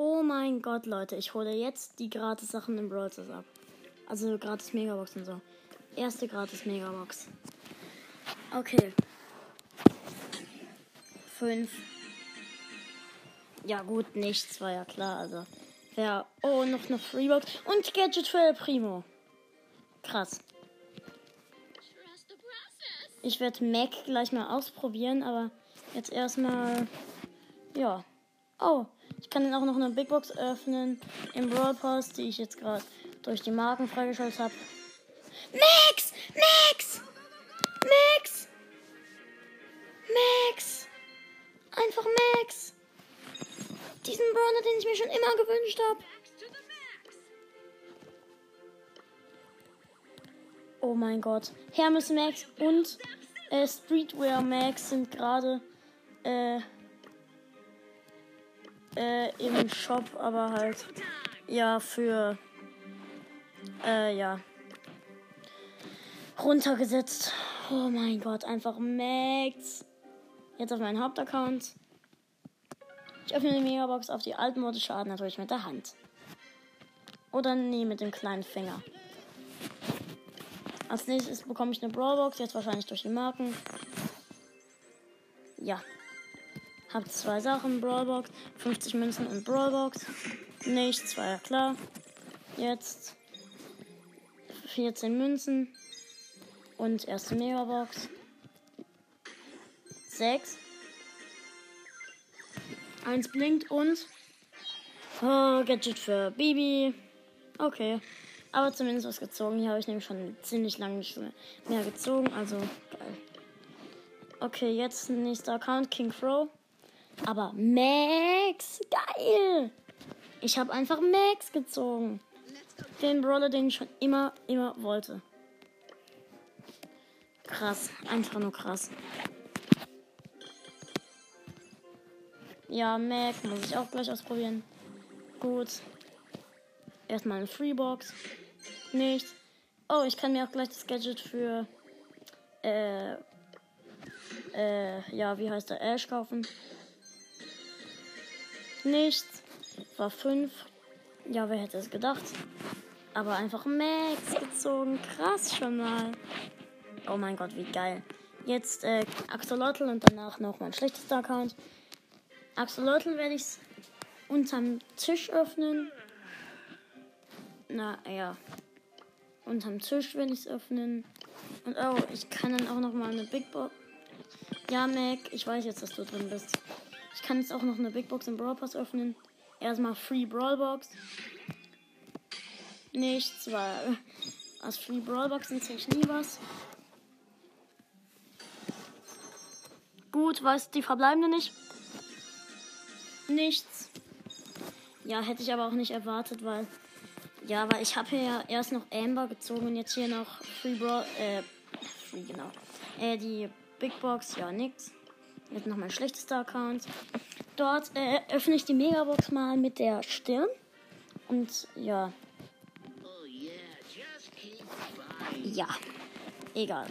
Oh mein Gott, Leute, ich hole jetzt die gratis Sachen im Brawl ab. Also gratis Megabox und so. Erste gratis Megabox. Okay. Fünf. Ja gut, nichts war ja klar. Also ja. Oh, noch eine Freebox und Gadget für El Primo. Krass. Ich werde Mac gleich mal ausprobieren, aber jetzt erstmal ja. Oh, ich kann dann auch noch eine Big Box öffnen im Brawl Pass, die ich jetzt gerade durch die Marken freigeschaltet habe. Max! Max! Max! Max! Einfach Max! Diesen Brawler, den ich mir schon immer gewünscht habe. Oh mein Gott. Hermes Max und äh, Streetwear Max sind gerade äh, äh, im Shop, aber halt ja für äh, ja runtergesetzt. Oh mein Gott, einfach Max. Jetzt auf meinen Hauptaccount. Ich öffne die Megabox auf die alten Mode Schaden natürlich mit der Hand. Oder nee, mit dem kleinen Finger. Als nächstes bekomme ich eine Brawlbox, jetzt wahrscheinlich durch die Marken. Ja, hab zwei Sachen, Brawlbox, 50 Münzen und Brawlbox. Nichts, war ja klar. Jetzt 14 Münzen und erste Megabox. 6. Eins blinkt und oh, Gadget für Bibi. Okay. Aber zumindest was gezogen. Hier habe ich nämlich schon ziemlich lange nicht mehr gezogen. Also geil. Okay, jetzt nächster Account, King Crow. Aber Max, geil! Ich habe einfach Max gezogen. Den Brawler, den ich schon immer, immer wollte. Krass, einfach nur krass. Ja, Mac muss ich auch gleich ausprobieren. Gut. Erstmal eine Freebox. Nichts. Oh, ich kann mir auch gleich das Gadget für äh, äh, ja, wie heißt der Ash kaufen. Nichts. War 5. Ja, wer hätte es gedacht? Aber einfach Max gezogen. Krass schon mal. Oh mein Gott, wie geil. Jetzt äh, Axolotl und danach noch mein schlechtester Account. Axolotl werde ich unterm Tisch öffnen. Na ja. Unterm Tisch werde ich es öffnen. Und oh, ich kann dann auch noch mal eine Big Box. Ja, Mac, ich weiß jetzt, dass du drin bist. Ich kann jetzt auch noch eine Big Box im Brawl Pass öffnen. Erstmal Free Brawl Box. Nichts, weil aus Free Brawl Boxen zähle ich nie was. Gut, weiß die verbleibende nicht. Nichts. Ja, hätte ich aber auch nicht erwartet, weil. Ja, weil ich habe hier ja erst noch Amber gezogen und jetzt hier noch Free Brawl. Äh, Free, genau. Äh, die Big Box, ja, nix. Jetzt noch mein schlechtester Account. Dort äh, öffne ich die Megabox mal mit der Stirn. Und ja. Ja. Egal.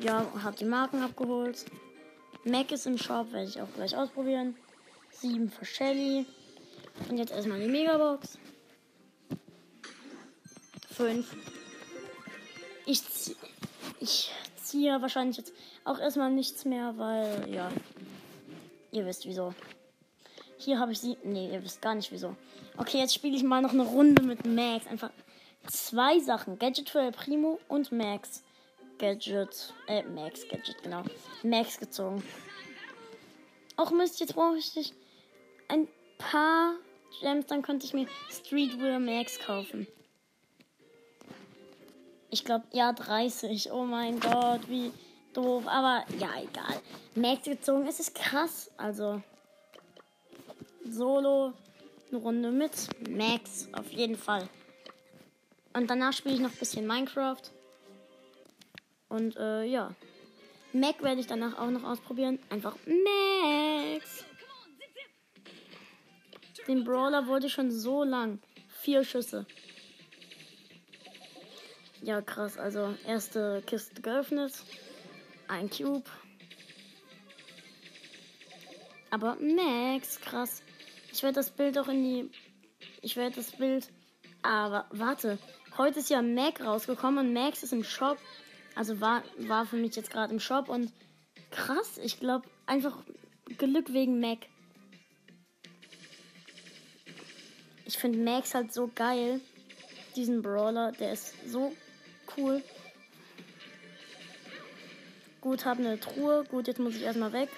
Ja, hab die Marken abgeholt. Mac ist im Shop, werde ich auch gleich ausprobieren. 7 für Shelly. Und jetzt erstmal die Megabox. 5. Ich, ich ziehe wahrscheinlich jetzt auch erstmal nichts mehr, weil, ja. Ihr wisst wieso. Hier habe ich sie. Nee, ihr wisst gar nicht wieso. Okay, jetzt spiele ich mal noch eine Runde mit Max. Einfach zwei Sachen. Gadget für El Primo und Max. Gadget. Äh, Max Gadget, genau. Max gezogen. Auch Mist, jetzt brauche ich ein paar Gems, dann könnte ich mir Streetwear Max kaufen. Ich glaube, ja, 30. Oh mein Gott, wie doof. Aber ja, egal. Max gezogen, es ist krass. Also, Solo, eine Runde mit Max, auf jeden Fall. Und danach spiele ich noch ein bisschen Minecraft. Und äh, ja. Mac werde ich danach auch noch ausprobieren. Einfach Max. Den Brawler wollte ich schon so lang. Vier Schüsse. Ja, krass. Also, erste Kiste geöffnet. Ein Cube. Aber Max, krass. Ich werde das Bild auch in die. Ich werde das Bild. Aber warte. Heute ist ja Mac rausgekommen und Max ist im Shop. Also war, war für mich jetzt gerade im Shop und krass. Ich glaube einfach Glück wegen Mac. Ich finde Max halt so geil. Diesen Brawler, der ist so cool. Gut, habe eine Truhe. Gut, jetzt muss ich erstmal weg.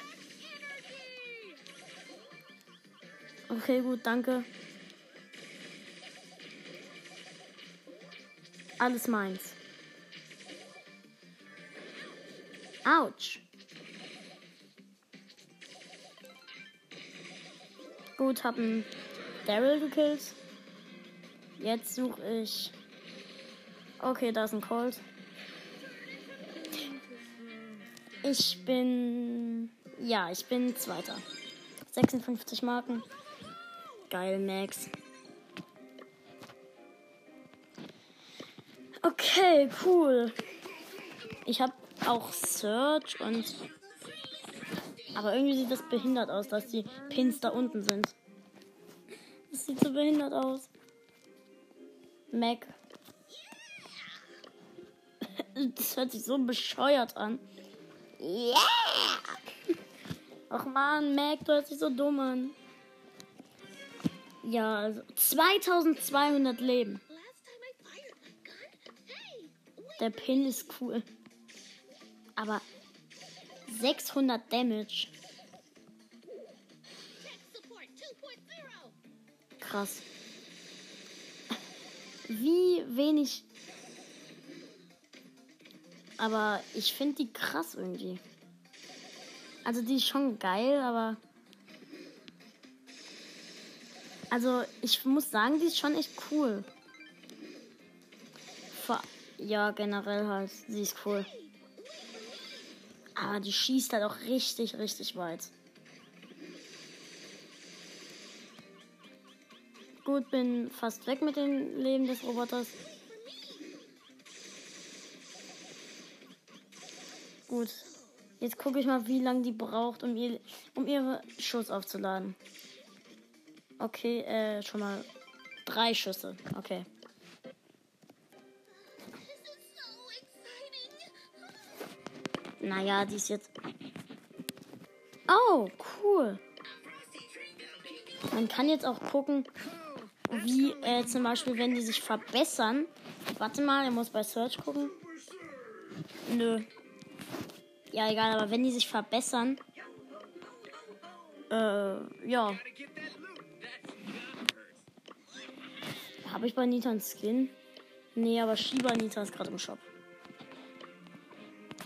Okay, gut, danke. Alles meins. Autsch. Gut, hab einen Daryl gekillt. Jetzt suche ich. Okay, da ist ein Colt. Ich bin. Ja, ich bin Zweiter. 56 Marken. Geil, Max. Okay, cool. Ich habe auch Search und. Aber irgendwie sieht das behindert aus, dass die Pins da unten sind. Das sieht so behindert aus. Mac. Das hört sich so bescheuert an. Yeah! Ach man, Mac, du hörst dich so dumm an. Ja, also 2200 Leben. Der Pin ist cool. Aber 600 Damage. Krass. Wie wenig aber ich finde die krass irgendwie. Also die ist schon geil, aber. Also ich muss sagen, die ist schon echt cool. Ja, generell halt. Sie ist cool. Aber die schießt halt auch richtig, richtig weit. Gut, bin fast weg mit dem Leben des Roboters. Gut. Jetzt gucke ich mal, wie lange die braucht, um, ihr, um ihre Schuss aufzuladen. Okay, äh, schon mal drei Schüsse. Okay. Naja, die ist jetzt. Oh, cool. Man kann jetzt auch gucken, wie äh, zum Beispiel, wenn die sich verbessern. Warte mal, er muss bei Search gucken. Nö, ja, egal, aber wenn die sich verbessern. Äh, ja. Habe ich bei Nita einen Skin? Nee, aber Shiba Nita ist gerade im Shop.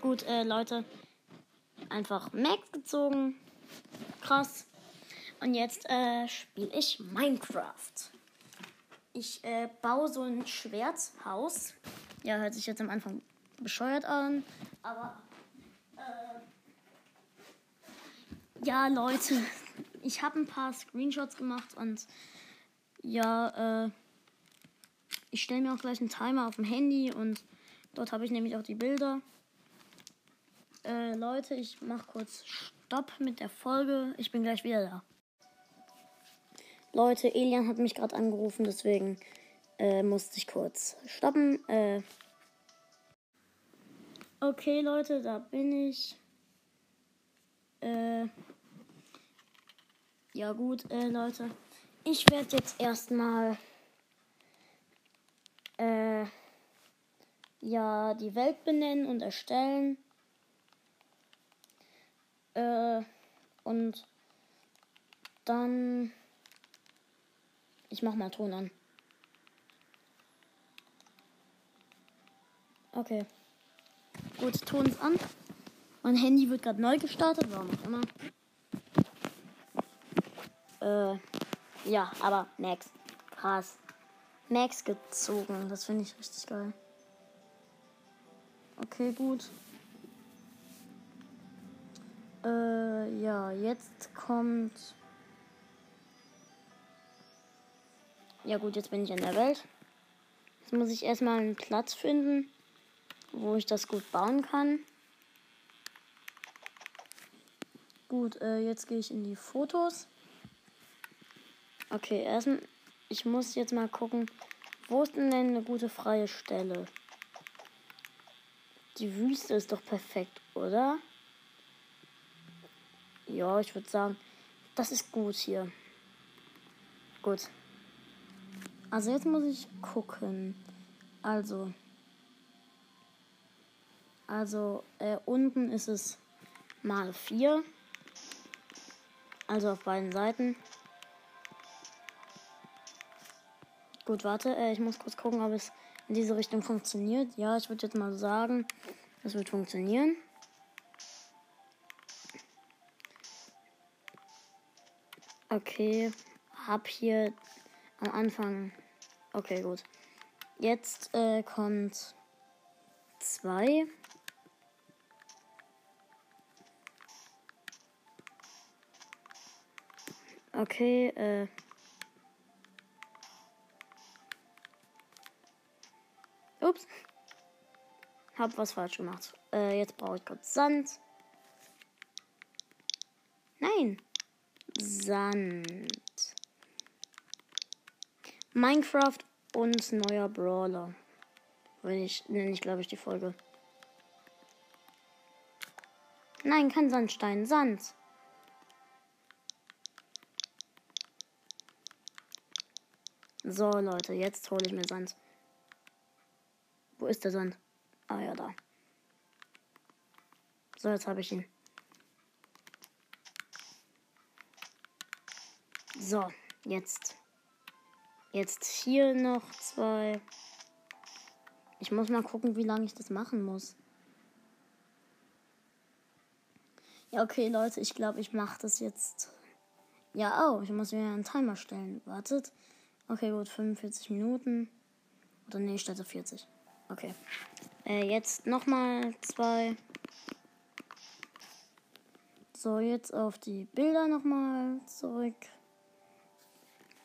Gut, äh, Leute. Einfach Max gezogen. Krass. Und jetzt äh, spiele ich Minecraft. Ich äh, baue so ein Schwerthaus. Ja, hört sich jetzt am Anfang bescheuert an, aber ja, Leute, ich habe ein paar Screenshots gemacht und ja, äh, ich stelle mir auch gleich einen Timer auf dem Handy und dort habe ich nämlich auch die Bilder. Äh, Leute, ich mache kurz Stopp mit der Folge. Ich bin gleich wieder da. Leute, Elian hat mich gerade angerufen, deswegen äh, musste ich kurz stoppen. Äh, okay, Leute, da bin ich. Äh, ja gut, äh, Leute. Ich werde jetzt erstmal äh, ja die Welt benennen und erstellen. Äh, und dann ich mach mal Ton an. Okay. Gut, Ton ist an. Mein Handy wird gerade neu gestartet, warum auch immer. Äh, ja, aber Max. Krass. Max gezogen. Das finde ich richtig geil. Okay, gut. Äh, ja, jetzt kommt. Ja, gut, jetzt bin ich in der Welt. Jetzt muss ich erstmal einen Platz finden, wo ich das gut bauen kann. Gut, äh, jetzt gehe ich in die Fotos. Okay, erstmal, ich muss jetzt mal gucken, wo ist denn, eine gute freie Stelle? Die Wüste ist doch perfekt, oder? Ja, ich würde sagen, das ist gut hier. Gut. Also jetzt muss ich gucken. Also. Also, äh, unten ist es mal 4. Also auf beiden Seiten. Gut, warte, äh, ich muss kurz gucken, ob es in diese Richtung funktioniert. Ja, ich würde jetzt mal sagen, es wird funktionieren. Okay, hab hier am Anfang. Okay, gut. Jetzt äh, kommt 2. Okay, äh. Ups. Hab was falsch gemacht. Äh, jetzt brauche ich kurz Sand. Nein. Sand. Minecraft und neuer Brawler. Wenn ich, nenne ich glaube ich die Folge. Nein, kein Sandstein. Sand. So, Leute, jetzt hole ich mir Sand. Wo ist der Sand? Ah ja, da. So, jetzt habe ich ihn. So, jetzt. Jetzt hier noch zwei. Ich muss mal gucken, wie lange ich das machen muss. Ja, okay, Leute, ich glaube, ich mache das jetzt. Ja, oh, ich muss mir einen Timer stellen. Wartet. Okay, gut, 45 Minuten. Oder nee, stelle 40. Okay. Äh, jetzt nochmal zwei. So, jetzt auf die Bilder nochmal zurück.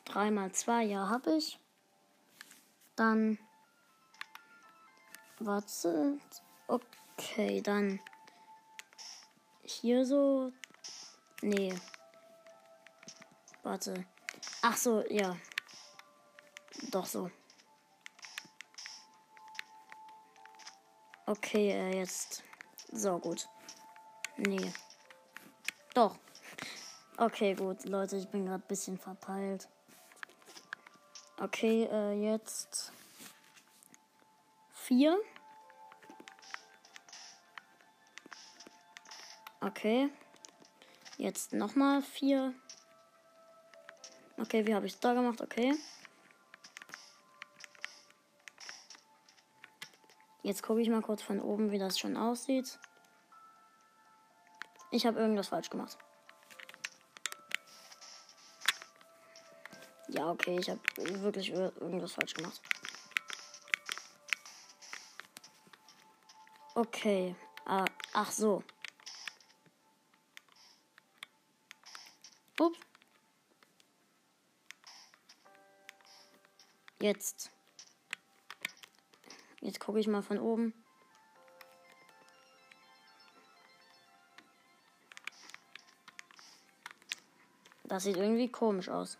3 mal 2, ja, habe ich. Dann. Warte. Okay, dann. Hier so. Nee. Warte. Ach so, ja. Doch so. Okay, äh, jetzt. So, gut. Nee. Doch. Okay, gut, Leute, ich bin gerade ein bisschen verpeilt. Okay, äh, jetzt. Vier. Okay. Jetzt nochmal vier. Okay, wie habe ich da gemacht? Okay. Jetzt gucke ich mal kurz von oben, wie das schon aussieht. Ich habe irgendwas falsch gemacht. Ja, okay, ich habe wirklich irgendwas falsch gemacht. Okay. Ah, ach so. Ups. Jetzt. Jetzt gucke ich mal von oben. Das sieht irgendwie komisch aus.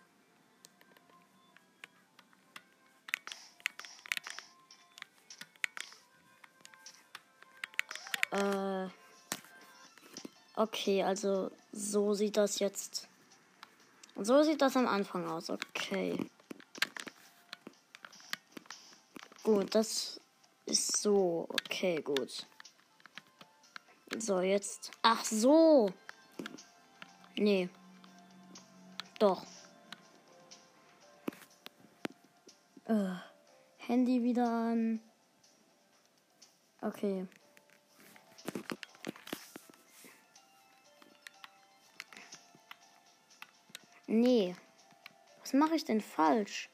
Äh. Okay, also so sieht das jetzt. So sieht das am Anfang aus. Okay. Gut, das so. Okay, gut. So, jetzt. Ach so. Nee. Doch. Äh, Handy wieder an. Okay. Nee. Was mache ich denn falsch?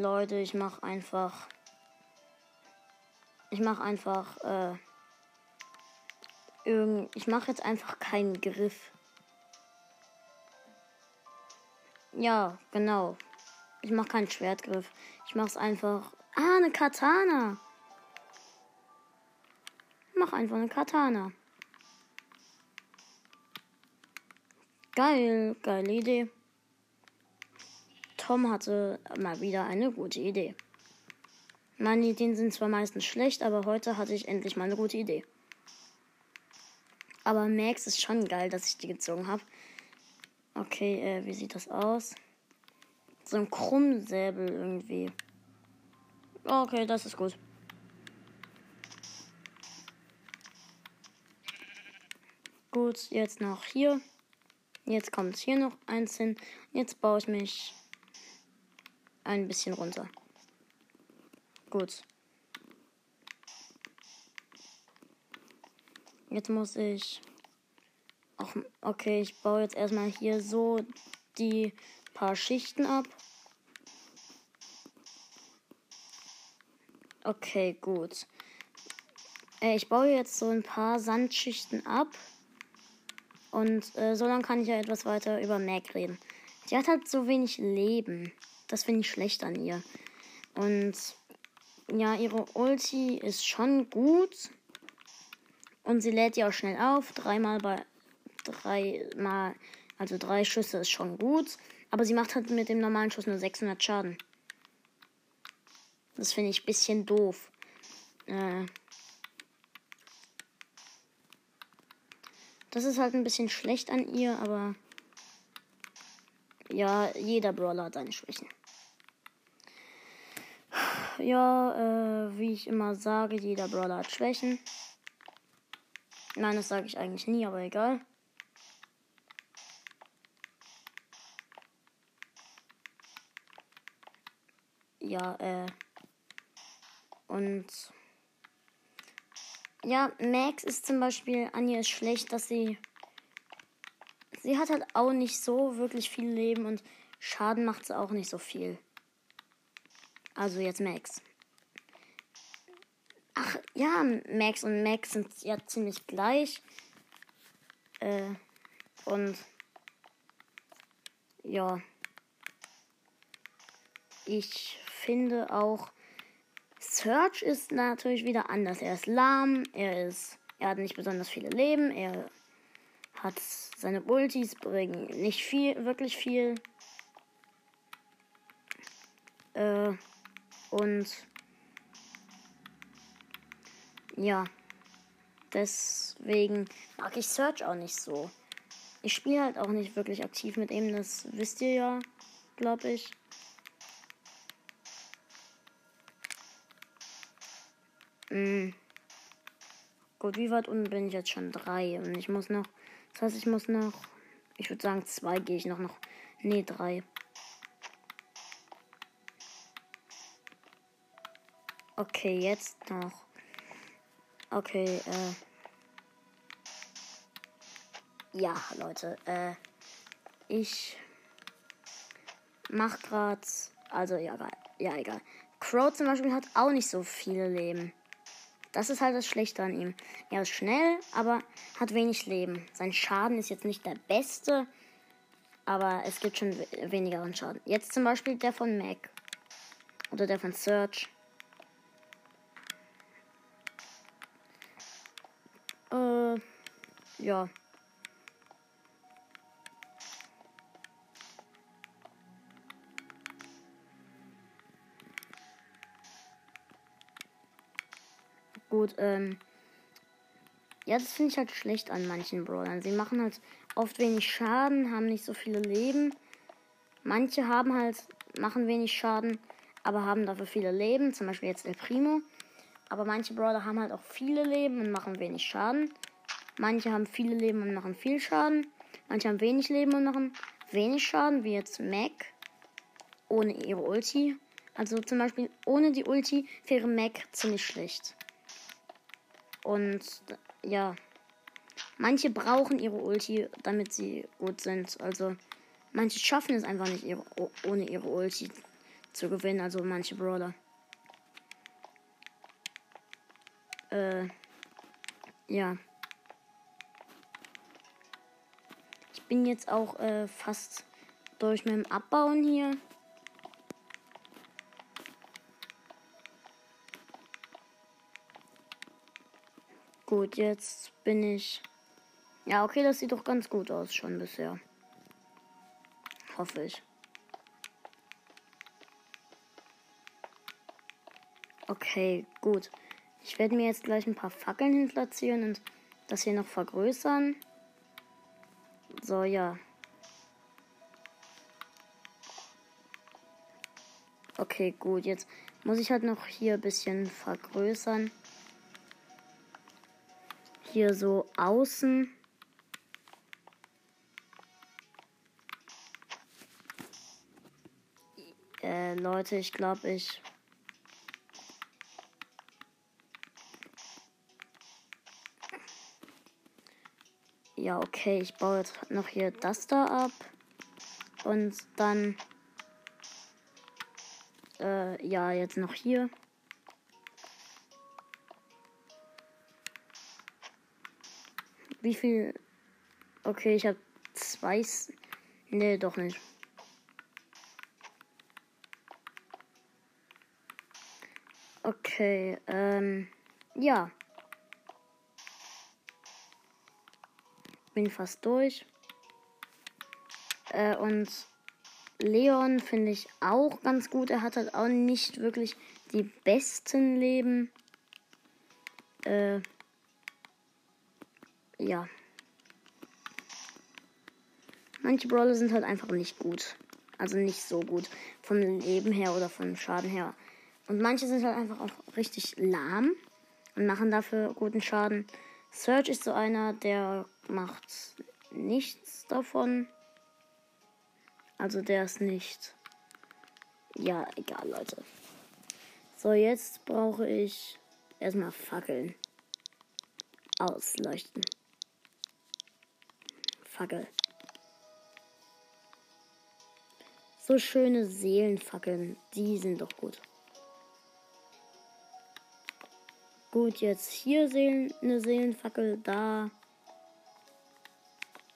Leute, ich mache einfach. Ich mache einfach. Äh, irgend, ich mache jetzt einfach keinen Griff. Ja, genau. Ich mache keinen Schwertgriff. Ich mache es einfach Ah, eine Katana. Mach einfach eine Katana. Geil, geile Idee. Tom hatte mal wieder eine gute Idee. Meine Ideen sind zwar meistens schlecht, aber heute hatte ich endlich mal eine gute Idee. Aber Max ist schon geil, dass ich die gezogen habe. Okay, äh, wie sieht das aus? So ein Krummsäbel irgendwie. Okay, das ist gut. Gut, jetzt noch hier. Jetzt kommt hier noch eins hin. Jetzt baue ich mich ein bisschen runter. Gut. Jetzt muss ich. Ach, okay, ich baue jetzt erstmal hier so die paar Schichten ab. Okay, gut. Äh, ich baue jetzt so ein paar Sandschichten ab. Und äh, so lange kann ich ja etwas weiter über Mac reden. Sie hat halt so wenig Leben. Das finde ich schlecht an ihr. Und ja, ihre Ulti ist schon gut. Und sie lädt ja auch schnell auf. Dreimal bei. Dreimal. Also drei Schüsse ist schon gut. Aber sie macht halt mit dem normalen Schuss nur 600 Schaden. Das finde ich ein bisschen doof. Äh. Das ist halt ein bisschen schlecht an ihr, aber. Ja, jeder Brawler hat seine Schwächen. Ja, äh, wie ich immer sage, jeder Brawler hat Schwächen. Nein, das sage ich eigentlich nie, aber egal. Ja, äh. Und. Ja, Max ist zum Beispiel, an ihr ist schlecht, dass sie. Sie hat halt auch nicht so wirklich viel Leben und Schaden macht sie auch nicht so viel. Also jetzt Max. Ach ja, Max und Max sind ja ziemlich gleich. Äh, und ja. Ich finde auch, Search ist natürlich wieder anders. Er ist lahm, er ist. Er hat nicht besonders viele Leben, er hat seine Ultis bringen nicht viel, wirklich viel. Äh, und ja, deswegen mag ich Search auch nicht so. Ich spiele halt auch nicht wirklich aktiv mit ihm, das wisst ihr ja, glaube ich. Mm. Gut, wie weit unten bin ich jetzt schon? Drei. Und ich muss noch. Das heißt, ich muss noch. Ich würde sagen, zwei gehe ich noch. noch. Nee, drei. Okay, jetzt noch. Okay, äh. Ja, Leute, äh. Ich mach grad. Also, ja, ja, egal. Crow zum Beispiel hat auch nicht so viele Leben. Das ist halt das Schlechte an ihm. Er ist schnell, aber hat wenig Leben. Sein Schaden ist jetzt nicht der beste, aber es gibt schon weniger Schaden. Jetzt zum Beispiel der von Mac. Oder der von Search. Ja. Gut, ähm. Ja, das finde ich halt schlecht an manchen Brawlern. Sie machen halt oft wenig Schaden, haben nicht so viele Leben. Manche haben halt, machen wenig Schaden, aber haben dafür viele Leben. Zum Beispiel jetzt El Primo. Aber manche Brawler haben halt auch viele Leben und machen wenig Schaden. Manche haben viele Leben und machen viel Schaden. Manche haben wenig Leben und machen wenig Schaden, wie jetzt Mac. Ohne ihre Ulti. Also zum Beispiel ohne die Ulti wäre Mac ziemlich schlecht. Und ja, manche brauchen ihre Ulti, damit sie gut sind. Also manche schaffen es einfach nicht, ihre, ohne ihre Ulti zu gewinnen. Also manche Brawler. Äh, ja. bin jetzt auch äh, fast durch mit dem Abbauen hier. Gut, jetzt bin ich. Ja, okay, das sieht doch ganz gut aus schon bisher. Hoffe ich. Okay, gut. Ich werde mir jetzt gleich ein paar Fackeln hin platzieren und das hier noch vergrößern. So, ja. Okay, gut. Jetzt muss ich halt noch hier ein bisschen vergrößern. Hier so außen. Äh, Leute, ich glaube, ich Ja, okay, ich baue jetzt noch hier das da ab. Und dann. Äh, ja, jetzt noch hier. Wie viel. Okay, ich habe zwei. Nee, doch nicht. Okay, ähm. Ja. Bin fast durch. Äh, und Leon finde ich auch ganz gut. Er hat halt auch nicht wirklich die besten Leben. Äh, ja. Manche Brawler sind halt einfach nicht gut. Also nicht so gut. Vom Leben her oder vom Schaden her. Und manche sind halt einfach auch richtig lahm und machen dafür guten Schaden. Search ist so einer, der macht nichts davon. Also der ist nicht. Ja, egal, Leute. So, jetzt brauche ich erstmal Fackeln. Ausleuchten. Fackel. So schöne Seelenfackeln, die sind doch gut. Gut, jetzt hier Seelen, eine Seelenfackel, da,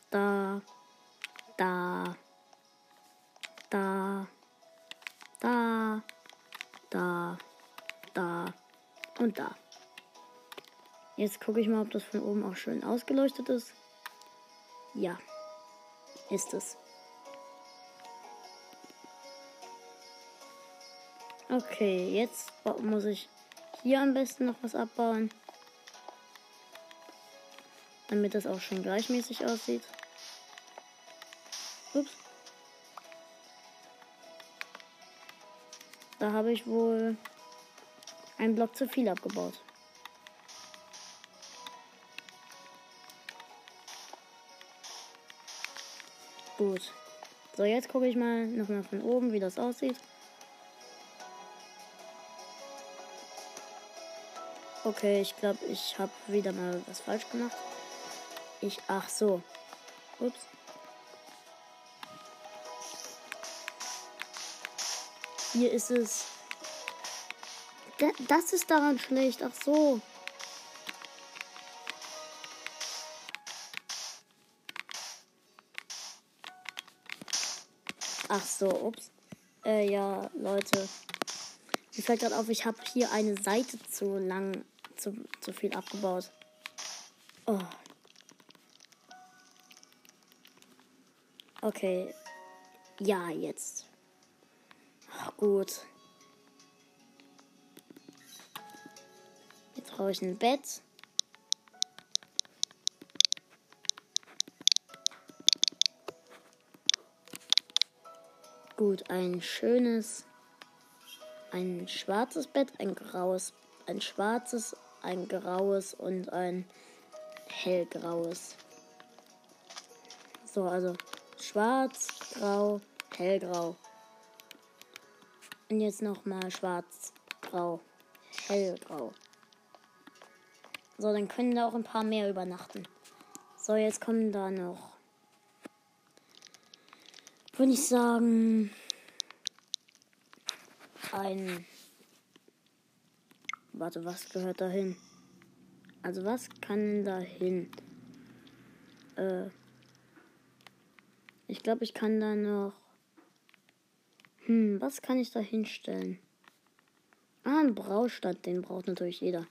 da, da, da, da, da, da. Und da. Jetzt gucke ich mal, ob das von oben auch schön ausgeleuchtet ist. Ja, ist es. Okay, jetzt muss ich hier am besten noch was abbauen. Damit das auch schon gleichmäßig aussieht. Ups. Da habe ich wohl einen Block zu viel abgebaut. Gut. So, jetzt gucke ich mal nochmal von oben, wie das aussieht. Okay, ich glaube, ich habe wieder mal was falsch gemacht. Ich, ach so. Ups. Hier ist es. Das ist daran schlecht. Ach so. Ach so, ups. Äh, ja, Leute. Mir fällt gerade auf, ich habe hier eine Seite zu lang zu, zu viel abgebaut. Oh. Okay. Ja, jetzt. Ach, gut. Jetzt brauche ich ein Bett. Gut, ein schönes, ein schwarzes Bett, ein graues, ein schwarzes, ein graues und ein hellgraues. So, also schwarz, grau, hellgrau. Und jetzt nochmal schwarz, grau, hellgrau. So, dann können da auch ein paar mehr übernachten. So, jetzt kommen da noch. Würde ich sagen. Ein Warte, was gehört da hin? Also was kann da hin? Äh. Ich glaube, ich kann da noch. Hm, was kann ich da hinstellen? Ah, ein Braustand, den braucht natürlich jeder.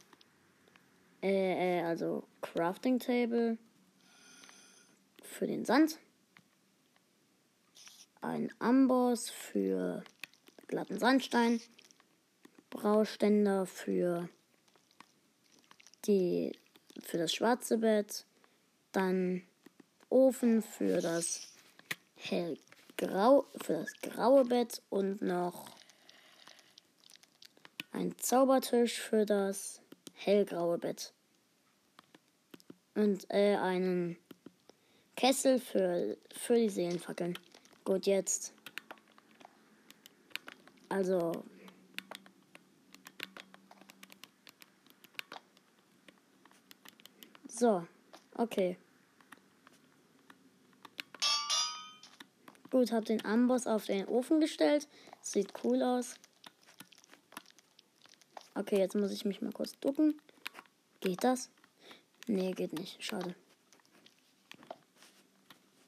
Äh, äh, also Crafting Table für den Sand, ein Amboss für glatten Sandstein, Brauständer für die für das schwarze Bett, dann Ofen für das hellgrau für das graue Bett und noch ein Zaubertisch für das hellgraue Bett und äh, einen Kessel für für die Seelenfackeln. Gut, jetzt also So, okay. Gut, hab den Amboss auf den Ofen gestellt. Sieht cool aus. Okay, jetzt muss ich mich mal kurz ducken. Geht das? Nee, geht nicht. Schade.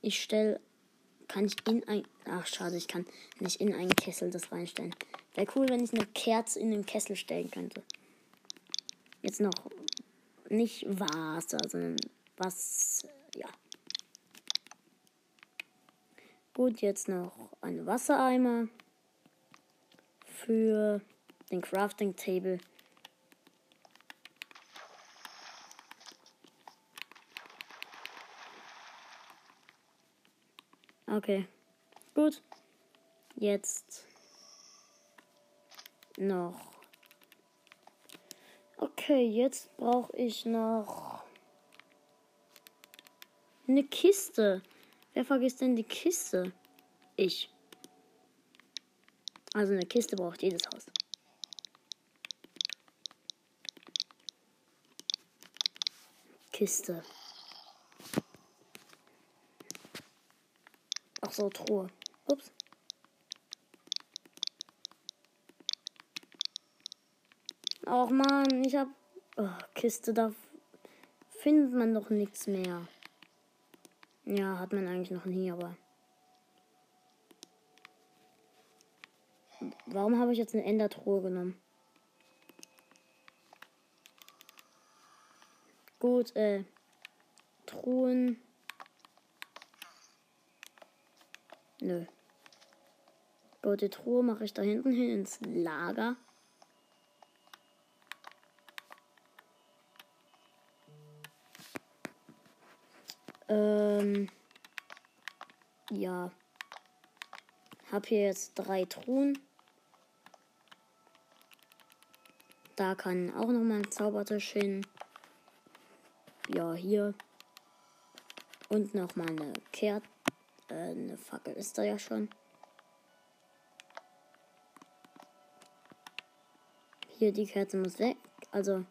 Ich stelle. Kann ich in ein. Ach, schade, ich kann nicht in einen Kessel das reinstellen. Wäre cool, wenn ich eine Kerze in den Kessel stellen könnte. Jetzt noch nicht Wasser, sondern was, ja. Gut, jetzt noch ein Wassereimer für den Crafting Table. Okay, gut. Jetzt noch Okay, jetzt brauche ich noch eine Kiste. Wer vergisst denn die Kiste? Ich. Also eine Kiste braucht jedes Haus. Kiste. Ach so, Truhe. Ups. Och man, ich hab. Oh, Kiste, da findet man doch nichts mehr. Ja, hat man eigentlich noch nie, aber. Warum habe ich jetzt eine Endertruhe genommen? Gut, äh. Truhen. Nö. Gut, die Truhe mache ich da hinten hin ins Lager. Ähm, ja. Hab hier jetzt drei Truhen. Da kann auch noch mal ein Zaubertisch hin. Ja, hier. Und noch mal eine Kehrt. Äh, eine Fackel ist da ja schon. Hier, die Kerze muss weg. Also.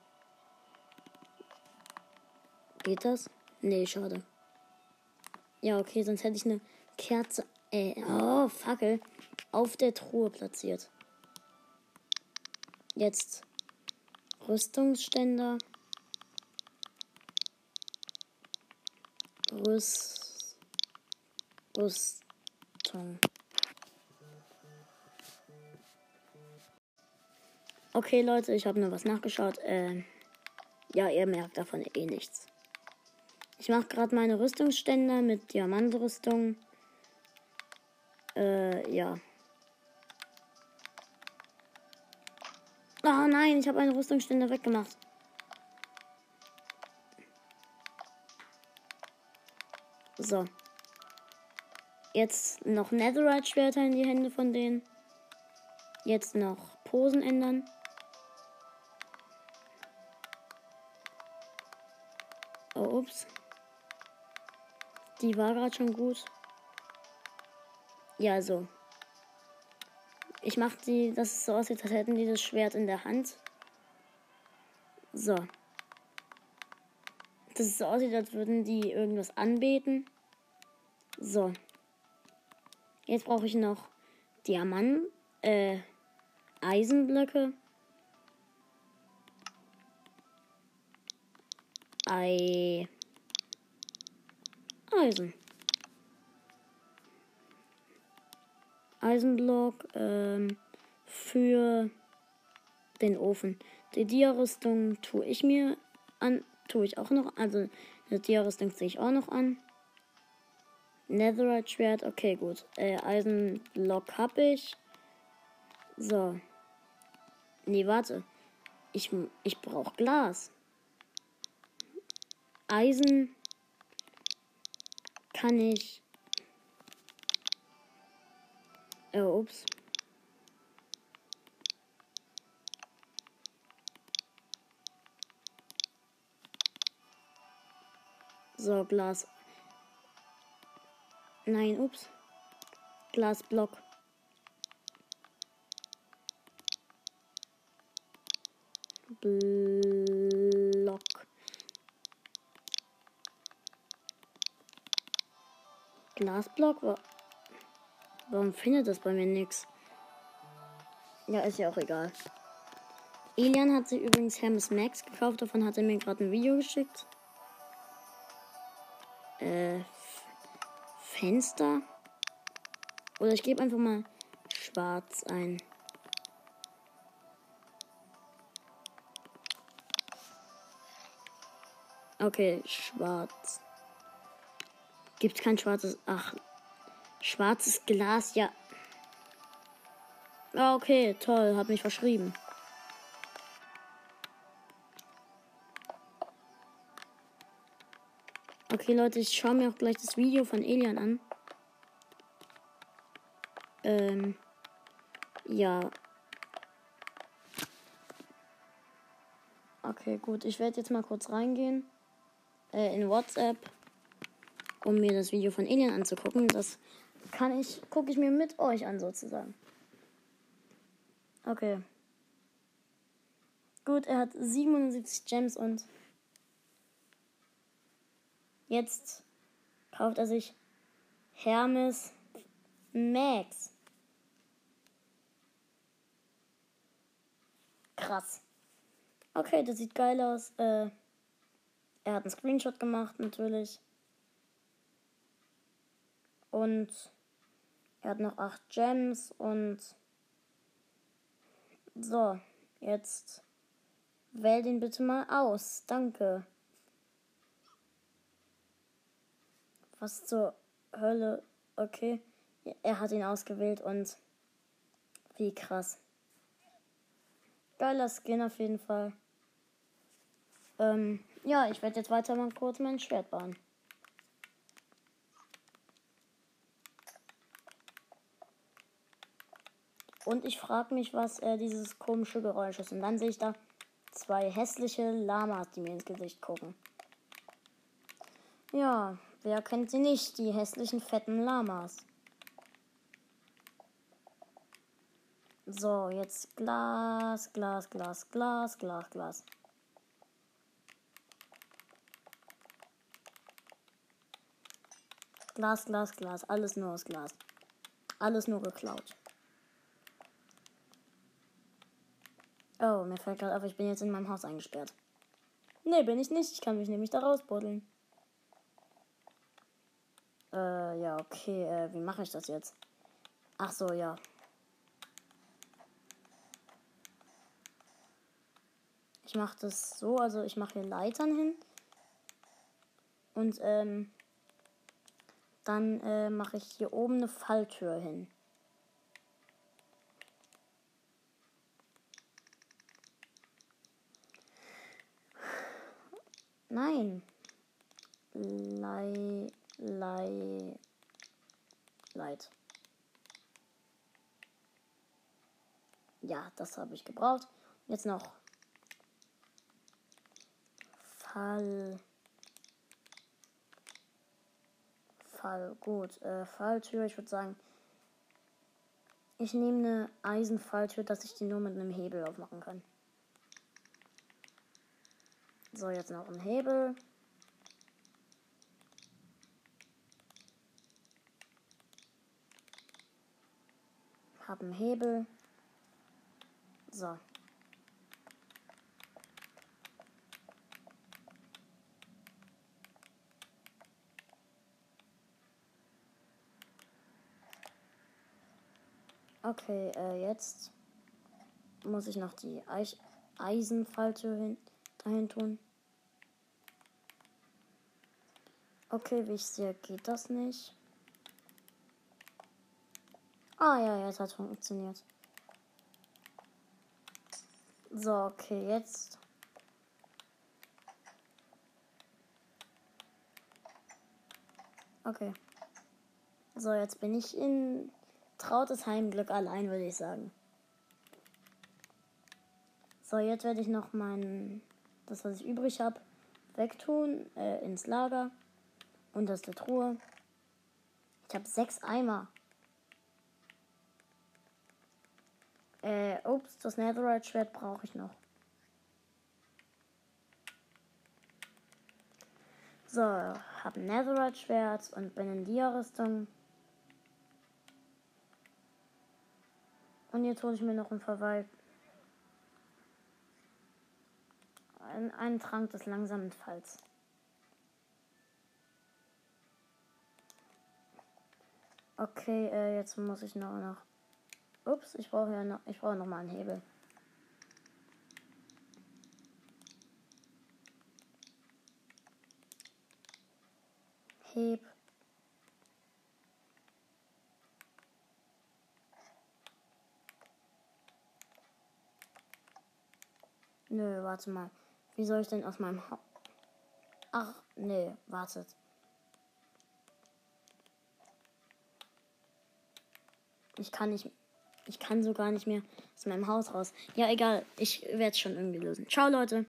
Geht das? Nee, schade. Ja, okay, sonst hätte ich eine Kerze, äh, oh, Fackel, auf der Truhe platziert. Jetzt Rüstungsständer. Rüst, Rüstung. Okay, Leute, ich habe nur was nachgeschaut. Äh, ja, ihr merkt davon eh nichts. Ich mache gerade meine Rüstungsständer mit Diamantrüstung. Äh, ja. Oh nein, ich habe einen Rüstungsständer weggemacht. So. Jetzt noch Netherite-Schwerter in die Hände von denen. Jetzt noch Posen ändern. Die war gerade schon gut. Ja, so. Ich mach die, dass es so aussieht, als hätten die das Schwert in der Hand. So. Dass es so aussieht, als würden die irgendwas anbeten. So. Jetzt brauche ich noch Diamant, äh, Eisenblöcke. Ei. Eisen. Eisenblock ähm, für den Ofen. Die Dia-Rüstung tue ich mir an, tue ich auch noch. Also eine Tierrüstung ziehe ich auch noch an. Netherite Schwert, okay, gut. Äh, Eisenblock habe ich. So. Nee, warte. Ich, ich brauche Glas. Eisen kann ich. Oh, ups. So, Glas. Nein, ups. Glasblock. Block. Glasblock? Warum findet das bei mir nichts? Ja, ist ja auch egal. Elian hat sich übrigens Hermes Max gekauft. Davon hat er mir gerade ein Video geschickt äh, Fenster. Oder ich gebe einfach mal schwarz ein. Okay, schwarz. Gibt kein schwarzes. Ach, schwarzes Glas, ja. Ah, okay, toll, hab mich verschrieben. Okay, Leute, ich schaue mir auch gleich das Video von Elian an. Ähm, ja. Okay, gut. Ich werde jetzt mal kurz reingehen äh, in WhatsApp, um mir das Video von Elian anzugucken. Das kann ich, gucke ich mir mit euch an sozusagen. Okay. Gut, er hat 77 Gems und Jetzt kauft er sich Hermes Max. Krass. Okay, das sieht geil aus. Äh, er hat einen Screenshot gemacht, natürlich. Und er hat noch 8 Gems und so, jetzt wähl den bitte mal aus. Danke. Was zur Hölle? Okay. Er hat ihn ausgewählt und wie krass. Geiler Skin auf jeden Fall. Ähm, ja, ich werde jetzt weiter mal kurz mein Schwert bauen. Und ich frage mich, was äh, dieses komische Geräusch ist. Und dann sehe ich da zwei hässliche Lamas, die mir ins Gesicht gucken. Ja, Wer kennt sie nicht, die hässlichen fetten Lamas? So, jetzt Glas, Glas, Glas, Glas, Glas, Glas. Glas, Glas, Glas. Alles nur aus Glas. Alles nur geklaut. Oh, mir fällt gerade auf, ich bin jetzt in meinem Haus eingesperrt. Nee, bin ich nicht. Ich kann mich nämlich da rausbuddeln. Äh, ja, okay. Äh, wie mache ich das jetzt? Ach so, ja. Ich mache das so, also ich mache hier Leitern hin. Und ähm, dann äh, mache ich hier oben eine Falltür hin. Nein. Lei Lei Leid. Ja, das habe ich gebraucht. Jetzt noch Fall. Fall. Gut. Äh, Falltür. Ich würde sagen, ich nehme eine Eisenfalltür, dass ich die nur mit einem Hebel aufmachen kann. So, jetzt noch ein Hebel. Hab einen Hebel. So. Okay, äh, jetzt muss ich noch die Eich Eisenfalltür hin, dahin tun. Okay, wie ich sehe, geht das nicht. Ah ja, jetzt hat funktioniert. So, okay, jetzt. Okay. So, jetzt bin ich in trautes Heimglück allein, würde ich sagen. So, jetzt werde ich noch mein, das, was ich übrig habe, wegtun, äh, ins Lager. Unterste Truhe. Ich habe sechs Eimer. Äh, ups, das Netherite-Schwert brauche ich noch. So, habe ein Netherite-Schwert und bin in Dia-Rüstung. Und jetzt hole ich mir noch einen Verwalt. Ein, einen Trank des langsamen Falls. Okay, äh, jetzt muss ich noch noch. Ups, ich brauche ja noch. Ich brauche noch mal einen Hebel. Heb. Nö, warte mal. Wie soll ich denn aus meinem ha Ach, nee, wartet. Ich kann nicht. Ich kann so gar nicht mehr aus meinem Haus raus. Ja, egal. Ich werde es schon irgendwie lösen. Ciao, Leute.